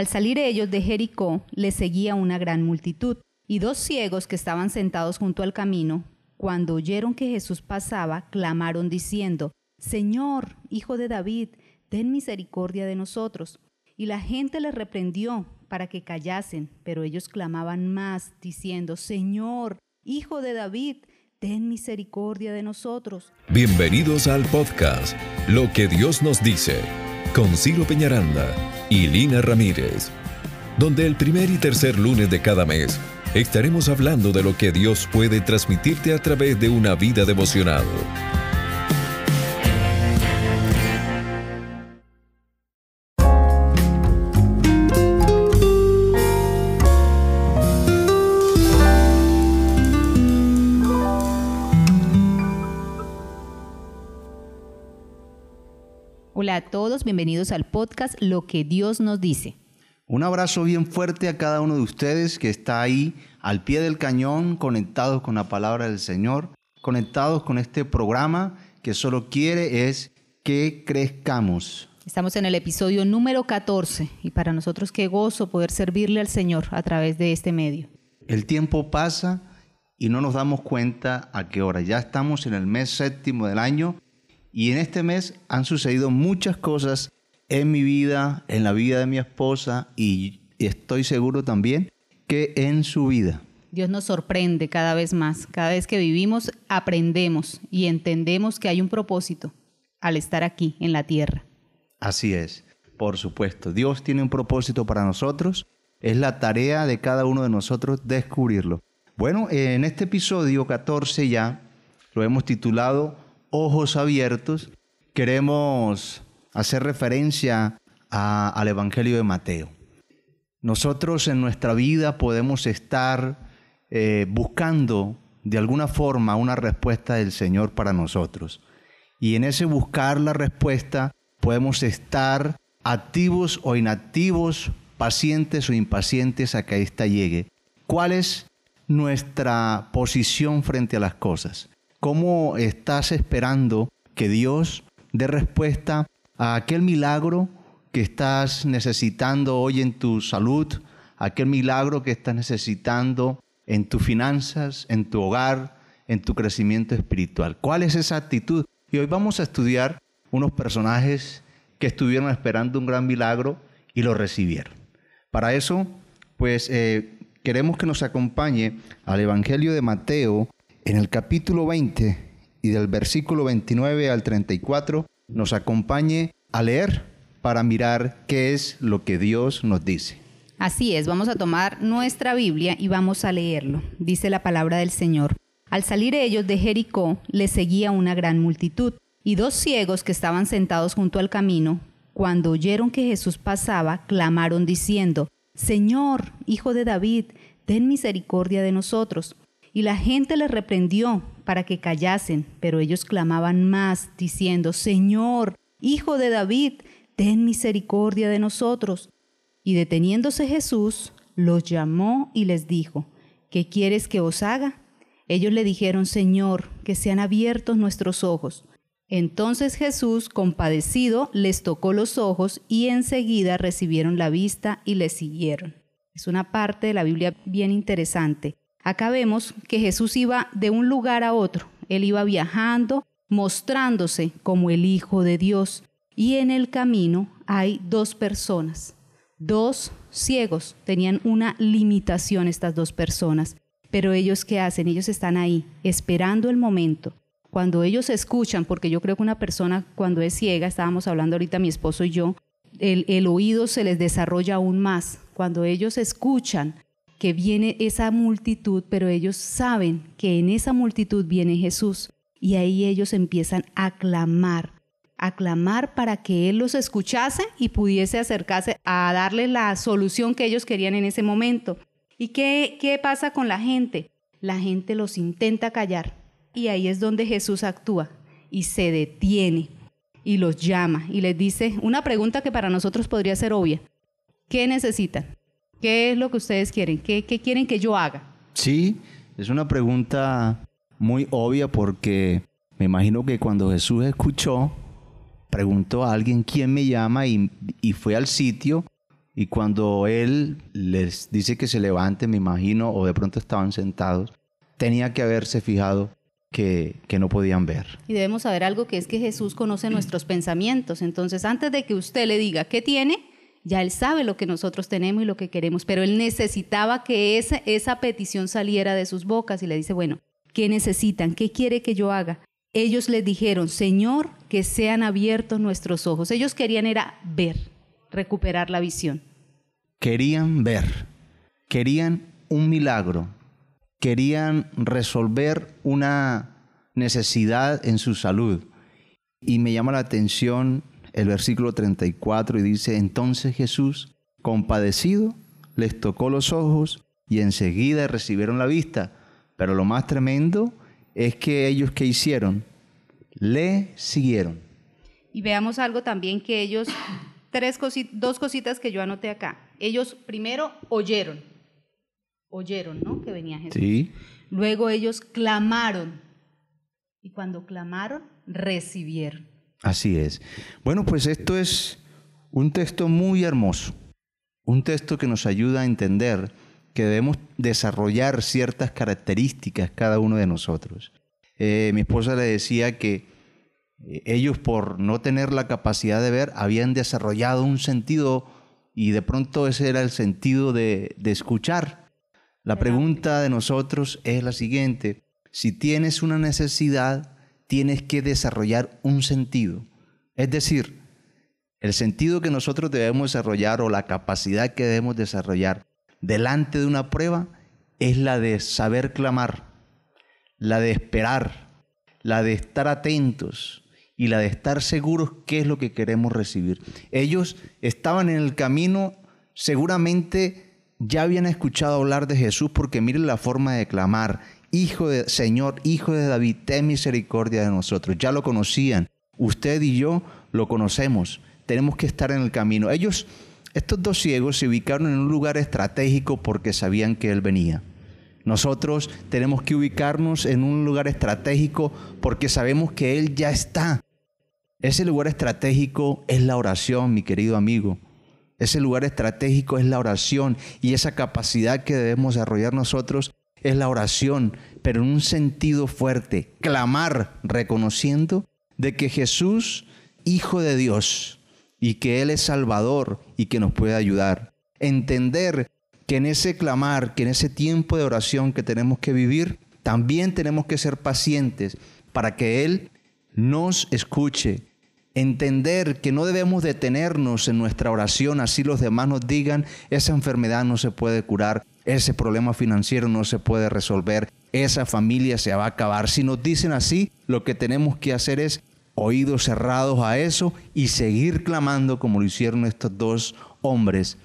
Al salir ellos de Jericó, les seguía una gran multitud, y dos ciegos que estaban sentados junto al camino, cuando oyeron que Jesús pasaba, clamaron diciendo, Señor, Hijo de David, ten misericordia de nosotros. Y la gente les reprendió para que callasen, pero ellos clamaban más, diciendo, Señor, Hijo de David, ten misericordia de nosotros. Bienvenidos al podcast Lo que Dios nos dice, con Ciro Peñaranda y Lina Ramírez, donde el primer y tercer lunes de cada mes estaremos hablando de lo que Dios puede transmitirte a través de una vida devocional. Hola a todos, bienvenidos al podcast Lo que Dios nos dice. Un abrazo bien fuerte a cada uno de ustedes que está ahí al pie del cañón, conectados con la palabra del Señor, conectados con este programa que solo quiere es que crezcamos. Estamos en el episodio número 14 y para nosotros qué gozo poder servirle al Señor a través de este medio. El tiempo pasa y no nos damos cuenta a qué hora. Ya estamos en el mes séptimo del año y en este mes han sucedido muchas cosas en mi vida, en la vida de mi esposa y estoy seguro también que en su vida. Dios nos sorprende cada vez más. Cada vez que vivimos aprendemos y entendemos que hay un propósito al estar aquí en la tierra. Así es, por supuesto. Dios tiene un propósito para nosotros. Es la tarea de cada uno de nosotros descubrirlo. Bueno, en este episodio 14 ya lo hemos titulado ojos abiertos, queremos hacer referencia al Evangelio de Mateo. Nosotros en nuestra vida podemos estar eh, buscando de alguna forma una respuesta del Señor para nosotros. Y en ese buscar la respuesta podemos estar activos o inactivos, pacientes o impacientes a que ésta llegue. ¿Cuál es nuestra posición frente a las cosas? ¿Cómo estás esperando que Dios dé respuesta a aquel milagro que estás necesitando hoy en tu salud, aquel milagro que estás necesitando en tus finanzas, en tu hogar, en tu crecimiento espiritual? ¿Cuál es esa actitud? Y hoy vamos a estudiar unos personajes que estuvieron esperando un gran milagro y lo recibieron. Para eso, pues eh, queremos que nos acompañe al Evangelio de Mateo, en el capítulo 20 y del versículo 29 al 34 nos acompañe a leer para mirar qué es lo que Dios nos dice. Así es, vamos a tomar nuestra Biblia y vamos a leerlo. Dice la palabra del Señor. Al salir ellos de Jericó, les seguía una gran multitud, y dos ciegos que estaban sentados junto al camino, cuando oyeron que Jesús pasaba, clamaron diciendo, Señor, Hijo de David, ten misericordia de nosotros. Y la gente les reprendió para que callasen, pero ellos clamaban más, diciendo, Señor, Hijo de David, ten misericordia de nosotros. Y deteniéndose Jesús, los llamó y les dijo, ¿qué quieres que os haga? Ellos le dijeron, Señor, que sean abiertos nuestros ojos. Entonces Jesús, compadecido, les tocó los ojos y enseguida recibieron la vista y le siguieron. Es una parte de la Biblia bien interesante. Acá vemos que Jesús iba de un lugar a otro. Él iba viajando, mostrándose como el Hijo de Dios. Y en el camino hay dos personas, dos ciegos. Tenían una limitación estas dos personas. Pero ellos qué hacen? Ellos están ahí, esperando el momento. Cuando ellos escuchan, porque yo creo que una persona cuando es ciega, estábamos hablando ahorita mi esposo y yo, el, el oído se les desarrolla aún más. Cuando ellos escuchan, que viene esa multitud, pero ellos saben que en esa multitud viene Jesús y ahí ellos empiezan a clamar, a clamar para que Él los escuchase y pudiese acercarse a darle la solución que ellos querían en ese momento. ¿Y qué, qué pasa con la gente? La gente los intenta callar y ahí es donde Jesús actúa y se detiene y los llama y les dice una pregunta que para nosotros podría ser obvia. ¿Qué necesitan? ¿Qué es lo que ustedes quieren? ¿Qué, quieren que yo haga? Sí, es una pregunta muy obvia porque me imagino que cuando Jesús escuchó, preguntó a alguien quién me llama y, fue al sitio Y cuando él les dice que se levante, me imagino, o de pronto estaban sentados, tenía que haberse fijado que, que, no podían ver. Y debemos saber algo que es que Jesús conoce nuestros pensamientos. Entonces, antes de que usted le diga qué tiene, ya Él sabe lo que nosotros tenemos y lo que queremos, pero Él necesitaba que esa, esa petición saliera de sus bocas y le dice, bueno, ¿qué necesitan? ¿Qué quiere que yo haga? Ellos le dijeron, Señor, que sean abiertos nuestros ojos. Ellos querían era ver, recuperar la visión. Querían ver, querían un milagro, querían resolver una necesidad en su salud. Y me llama la atención el versículo 34 y dice, entonces Jesús, compadecido, les tocó los ojos y enseguida recibieron la vista. Pero lo más tremendo es que ellos que hicieron, le siguieron. Y veamos algo también que ellos, tres dos cositas que yo anoté acá. Ellos primero oyeron, oyeron, ¿no? Que venía Jesús. Sí. Luego ellos clamaron. Y cuando clamaron, recibieron. Así es. Bueno, pues esto es un texto muy hermoso, un texto que nos ayuda a entender que debemos desarrollar ciertas características cada uno de nosotros. Eh, mi esposa le decía que eh, ellos por no tener la capacidad de ver habían desarrollado un sentido y de pronto ese era el sentido de, de escuchar. La pregunta de nosotros es la siguiente, si tienes una necesidad, tienes que desarrollar un sentido. Es decir, el sentido que nosotros debemos desarrollar o la capacidad que debemos desarrollar delante de una prueba es la de saber clamar, la de esperar, la de estar atentos y la de estar seguros qué es lo que queremos recibir. Ellos estaban en el camino, seguramente ya habían escuchado hablar de Jesús porque miren la forma de clamar Hijo de Señor, Hijo de David, ten misericordia de nosotros. Ya lo conocían. Usted y yo lo conocemos. Tenemos que estar en el camino. Ellos, estos dos ciegos, se ubicaron en un lugar estratégico porque sabían que Él venía. Nosotros tenemos que ubicarnos en un lugar estratégico porque sabemos que Él ya está. Ese lugar estratégico es la oración, mi querido amigo. Ese lugar estratégico es la oración y esa capacidad que debemos desarrollar nosotros es la oración, pero en un sentido fuerte, clamar reconociendo de que Jesús, Hijo de Dios, y que Él es Salvador y que nos puede ayudar. Entender que en ese clamar, que en ese tiempo de oración que tenemos que vivir, también tenemos que ser pacientes para que Él nos escuche. Entender que no debemos detenernos en nuestra oración, así los demás nos digan, esa enfermedad no se puede curar, ese problema financiero no se puede resolver, esa familia se va a acabar. Si nos dicen así, lo que tenemos que hacer es oídos cerrados a eso y seguir clamando como lo hicieron estos dos hombres,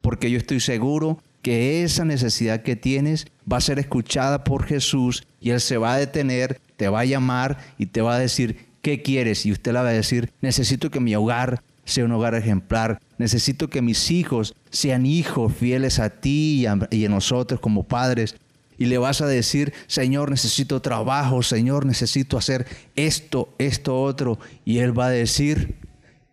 porque yo estoy seguro que esa necesidad que tienes va a ser escuchada por Jesús y Él se va a detener, te va a llamar y te va a decir, ¿qué quieres? Y usted le va a decir, necesito que mi hogar sea un hogar ejemplar. Necesito que mis hijos sean hijos fieles a ti y a, nosotros como padres. Y le vas a decir, Señor, necesito trabajo, Señor, necesito hacer esto, esto, otro. Y Él va a decir,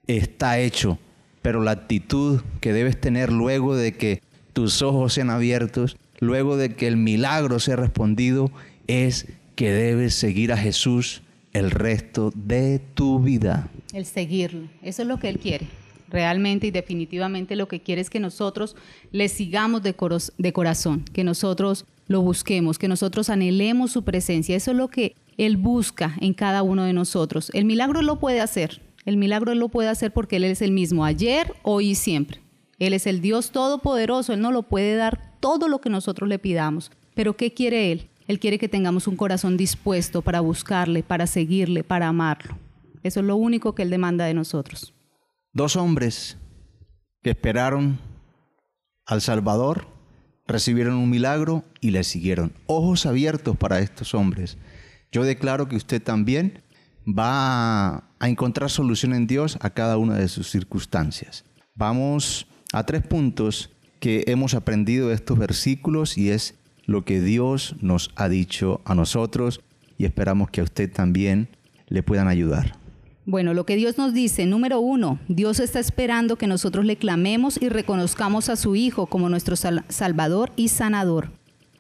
está hecho. Pero la actitud que debes tener luego de que tus ojos sean abiertos, luego de que el milagro sea respondido, es que debes seguir a Jesús el resto de tu vida. El seguirlo, eso es lo que Él quiere. Realmente y definitivamente lo que quiere es que nosotros le sigamos de, de corazón, que nosotros lo busquemos, que nosotros anhelemos su presencia. Eso es lo que Él busca en cada uno de nosotros. El milagro lo puede hacer. El milagro lo puede hacer porque Él es el mismo ayer, hoy y siempre. Él es el Dios todopoderoso. Él no lo puede dar todo lo que nosotros le pidamos. Pero ¿qué quiere Él? Él quiere que tengamos un corazón dispuesto para buscarle, para seguirle, para amarlo. Eso es lo único que Él demanda de nosotros. Dos hombres que esperaron al Salvador, recibieron un milagro y le siguieron. Ojos abiertos para estos hombres. Yo declaro que usted también va a encontrar solución en Dios a cada una de sus circunstancias. Vamos a tres puntos que hemos aprendido de estos versículos y es lo que Dios nos ha dicho a nosotros y esperamos que a usted también le puedan ayudar. Bueno, lo que Dios nos dice, número uno, Dios está esperando que nosotros le clamemos y reconozcamos a su Hijo como nuestro Salvador y Sanador.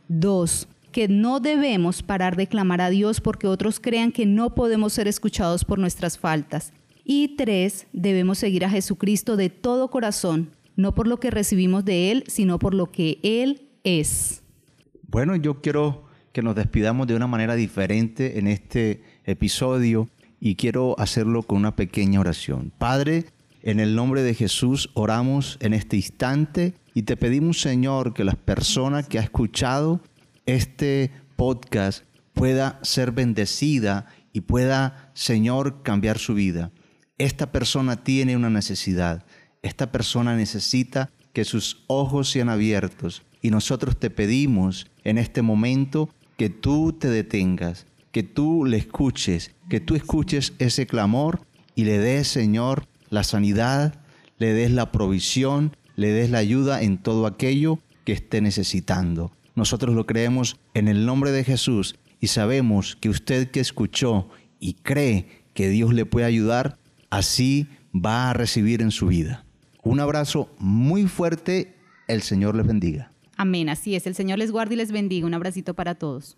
Dos, que no debemos parar de clamar a Dios porque otros crean que no podemos ser escuchados por nuestras faltas. Y tres, debemos seguir a Jesucristo de todo corazón, no por lo que recibimos de Él, sino por lo que Él es. Bueno, yo quiero que nos despidamos de una manera diferente en este episodio y quiero hacerlo con una pequeña oración. Padre, en el nombre de Jesús oramos en este instante y te pedimos, Señor, que las personas que ha escuchado este podcast pueda ser bendecida y pueda, Señor, cambiar su vida. Esta persona tiene una necesidad. Esta persona necesita que sus ojos sean abiertos. Y nosotros te pedimos en este momento que tú te detengas, que tú le escuches, que tú escuches ese clamor y le des, Señor, la sanidad, le des la provisión, le des la ayuda en todo aquello que esté necesitando. Nosotros lo creemos en el nombre de Jesús y sabemos que usted que escuchó y cree que Dios le puede ayudar, así va a recibir en su vida. Un abrazo muy fuerte, el Señor les bendiga. Amén, así es, el Señor les guarde y les bendiga. Un abracito para todos.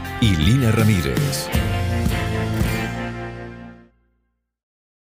y Lina Ramírez.